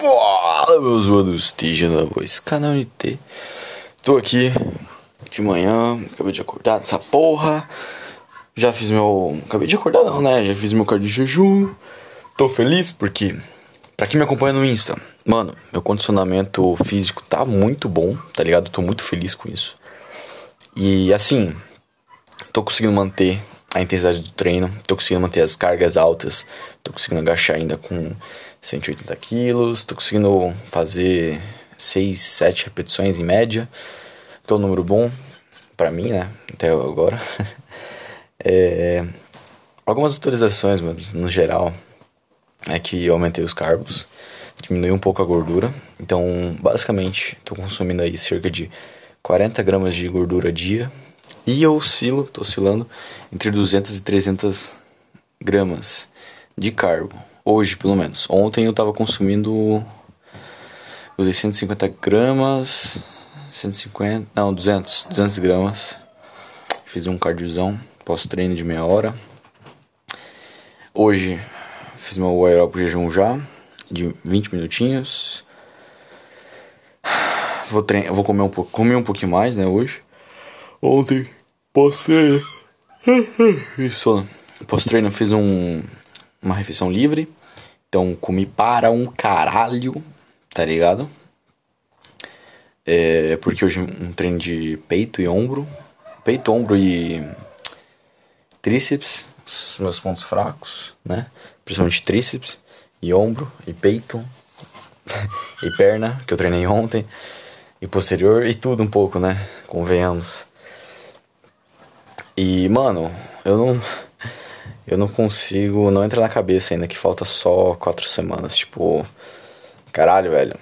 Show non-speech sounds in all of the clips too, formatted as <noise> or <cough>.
Fala, meus manos, esteja na voz, canal NT. Tô aqui de manhã, acabei de acordar dessa porra. Já fiz meu. Acabei de acordar, não, né? Já fiz meu cardio de jejum. Tô feliz porque, pra quem me acompanha no Insta, mano, meu condicionamento físico tá muito bom, tá ligado? Tô muito feliz com isso. E assim, tô conseguindo manter a intensidade do treino, tô conseguindo manter as cargas altas, tô conseguindo agachar ainda com 180 quilos, tô conseguindo fazer 6, 7 repetições em média, que é um número bom para mim, né, até agora. <laughs> é, algumas atualizações, mas no geral, é que eu aumentei os carbos, diminui um pouco a gordura, então basicamente tô consumindo aí cerca de 40 gramas de gordura dia, e eu oscilo, tô oscilando entre 200 e 300 gramas de carbo. Hoje, pelo menos. Ontem eu tava consumindo. Usei 150 gramas. 150. Não, 200. 200 gramas. Fiz um cardiozão pós-treino de meia hora. Hoje fiz meu aeróbico jejum já. De 20 minutinhos. Vou, trein... vou comer um pouco. Comer um pouquinho mais, né, hoje. Ontem, <laughs> pós-treino. Isso. Pós-treino fiz um, uma refeição livre. Então comi para um caralho, tá ligado? É, porque hoje um treino de peito e ombro. Peito, ombro e tríceps, os meus pontos fracos, né? Principalmente tríceps e ombro e peito <laughs> e perna, que eu treinei ontem, e posterior e tudo um pouco, né? Convenhamos. E, mano, eu não. Eu não consigo. Não entra na cabeça ainda que falta só quatro semanas. Tipo. Caralho, velho.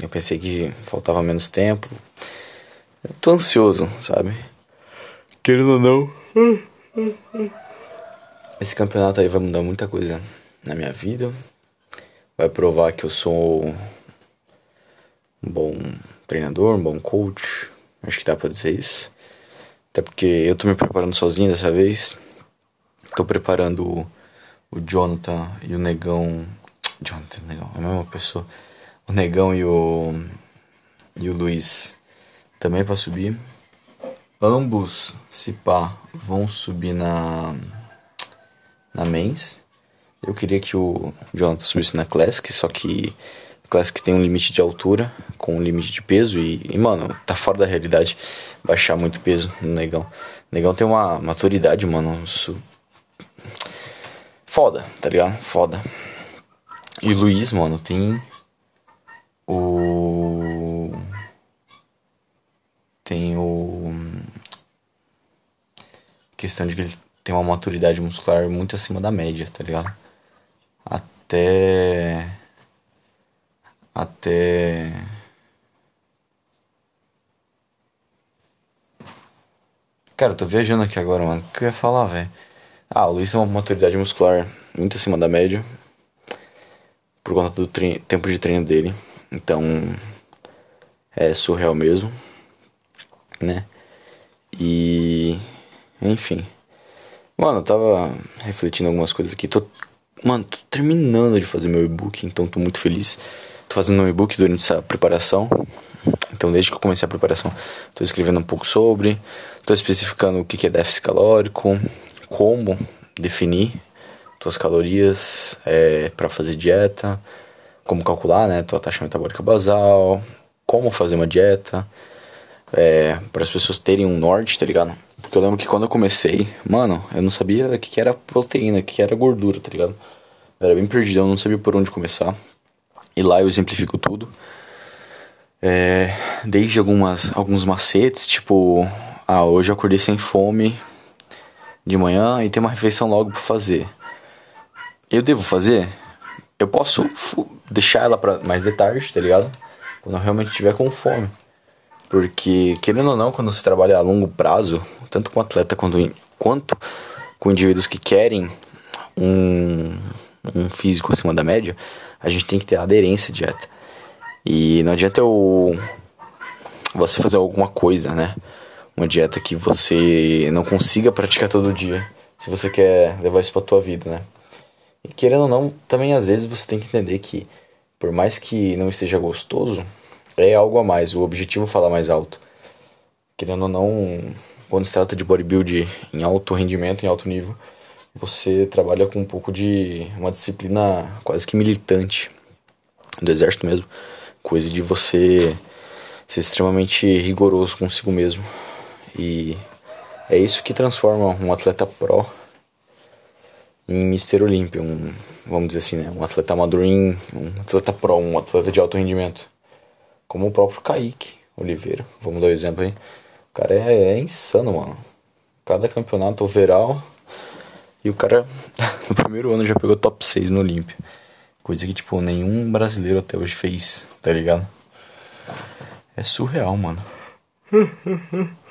Eu pensei que faltava menos tempo. Eu tô ansioso, sabe? Querendo ou não. Esse campeonato aí vai mudar muita coisa na minha vida. Vai provar que eu sou um bom treinador, um bom coach. Acho que dá pra dizer isso. Até porque eu tô me preparando sozinho dessa vez. Tô preparando o, o Jonathan e o Negão. Jonathan Negão, é a mesma pessoa. O Negão e o. E o Luiz também para subir. Ambos, se pá, vão subir na. Na Mens. Eu queria que o Jonathan subisse na Classic, só que Classic tem um limite de altura, com um limite de peso e, e, mano, tá fora da realidade baixar muito peso no negão. O negão tem uma maturidade, mano, isso... foda, tá ligado? Foda. E o Luiz, mano, tem o tem o questão de que ele tem uma maturidade muscular muito acima da média, tá ligado? Até até Cara, eu tô viajando aqui agora, mano. O que eu ia falar, velho? Ah, o Luiz tem uma maturidade muscular muito acima da média. Por conta do tempo de treino dele. Então. É surreal mesmo. Né? E. Enfim. Mano, eu tava refletindo algumas coisas aqui. Tô. Mano, tô terminando de fazer meu e-book, então tô muito feliz. Tô fazendo um e-book durante essa preparação. Então, desde que eu comecei a preparação, tô escrevendo um pouco sobre, tô especificando o que é déficit calórico, como definir tuas calorias é, para fazer dieta, como calcular, né, tua taxa metabólica basal, como fazer uma dieta, é, para as pessoas terem um norte, tá ligado? Porque eu lembro que quando eu comecei, mano, eu não sabia o que, que era proteína, o que, que era gordura, tá ligado? Eu era bem perdido, eu não sabia por onde começar. E lá eu exemplifico tudo. É, desde algumas, alguns macetes, tipo, ah, hoje eu acordei sem fome de manhã e tem uma refeição logo para fazer. Eu devo fazer? Eu posso deixar ela para mais de tarde, tá ligado? Quando eu realmente tiver com fome. Porque, querendo ou não, quando se trabalha a longo prazo, tanto com atleta quanto, quanto com indivíduos que querem um, um físico acima da média, a gente tem que ter aderência à dieta. E não adianta eu você fazer alguma coisa, né? Uma dieta que você não consiga praticar todo dia, se você quer levar isso pra tua vida, né? E querendo ou não, também às vezes você tem que entender que por mais que não esteja gostoso, é algo a mais. O objetivo falar mais alto. Querendo ou não, quando se trata de bodybuilding em alto rendimento, em alto nível, você trabalha com um pouco de uma disciplina quase que militante do exército mesmo, coisa de você ser extremamente rigoroso consigo mesmo. E é isso que transforma um atleta pro em Mister Olímpia, um, vamos dizer assim, né, um atleta amador em um atleta pro, um atleta de alto rendimento. Como o próprio Kaique Oliveira, vamos dar um exemplo aí. O cara é, é insano, mano. Cada campeonato overall e o cara <laughs> no primeiro ano já pegou top 6 no Olímpia. Coisa que, tipo, nenhum brasileiro até hoje fez, tá ligado? É surreal, mano. <laughs>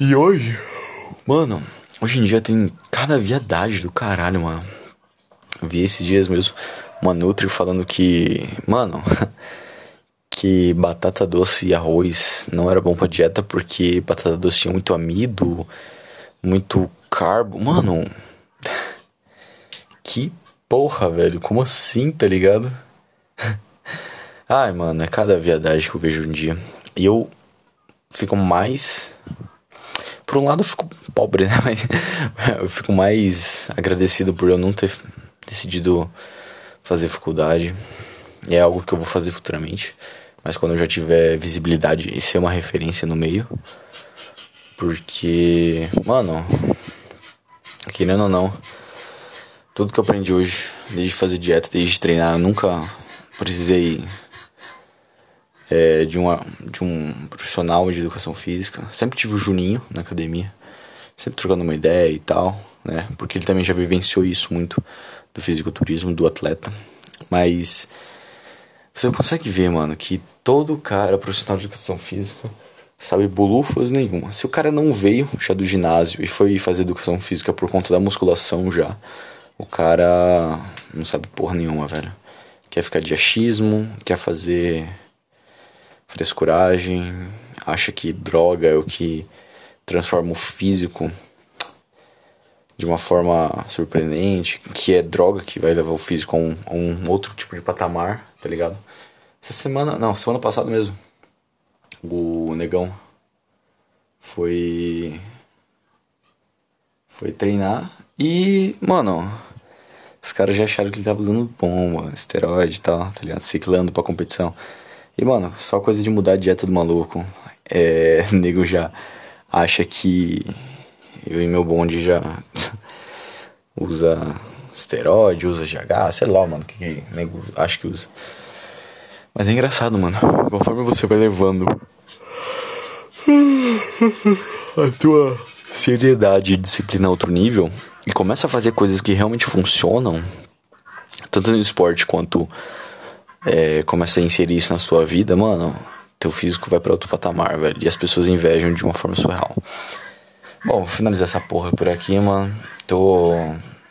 e hoje, mano, hoje em dia tem cada viadagem do caralho, mano. Vi esses dias mesmo uma Nutri falando que, mano, <laughs> que batata doce e arroz não era bom pra dieta porque batata doce tinha muito amido, muito carbo. Mano, <laughs> que porra, velho, como assim, tá ligado? <laughs> Ai, mano, é cada viadagem que eu vejo um dia. E eu fico mais. Por um lado eu fico pobre, né? <laughs> Mas eu fico mais agradecido por eu não ter decidido fazer faculdade. É algo que eu vou fazer futuramente. Mas quando eu já tiver visibilidade e ser uma referência no meio. Porque, mano, querendo ou não, tudo que eu aprendi hoje, desde fazer dieta, desde treinar, eu nunca precisei é, de, uma, de um profissional de educação física. Sempre tive o Juninho na academia, sempre trocando uma ideia e tal, né? Porque ele também já vivenciou isso muito do fisiculturismo, do atleta. Mas você consegue ver, mano, que todo cara profissional de educação física sabe bolufas nenhuma. Se o cara não veio já do ginásio e foi fazer educação física por conta da musculação já, o cara não sabe porra nenhuma, velho. Quer ficar de achismo, quer fazer frescuragem, acha que droga é o que transforma o físico de uma forma surpreendente, que é droga que vai levar o físico a um, a um outro tipo de patamar, tá ligado? Essa semana, não, semana passada mesmo, o negão foi foi treinar e, mano, os caras já acharam que ele tava usando bomba, esteroide e tal, tá ligado? Ciclando pra competição. E, mano, só coisa de mudar a dieta do maluco. É, <laughs> nego já acha que eu e meu bonde já <laughs> usa esteroide, usa GH, sei lá, mano, que, que nego acho que usa. Mas é engraçado, mano. Conforme você vai levando <laughs> a tua seriedade e disciplina a outro nível, e começa a fazer coisas que realmente funcionam, tanto no esporte quanto é, começa a inserir isso na sua vida, mano, teu físico vai para outro patamar, velho. E as pessoas invejam de uma forma surreal. Bom, vou finalizar essa porra por aqui, mano. Tô.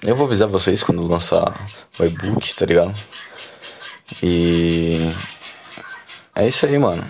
Eu vou avisar vocês quando lançar o e-book, tá ligado? E. É isso aí, mano.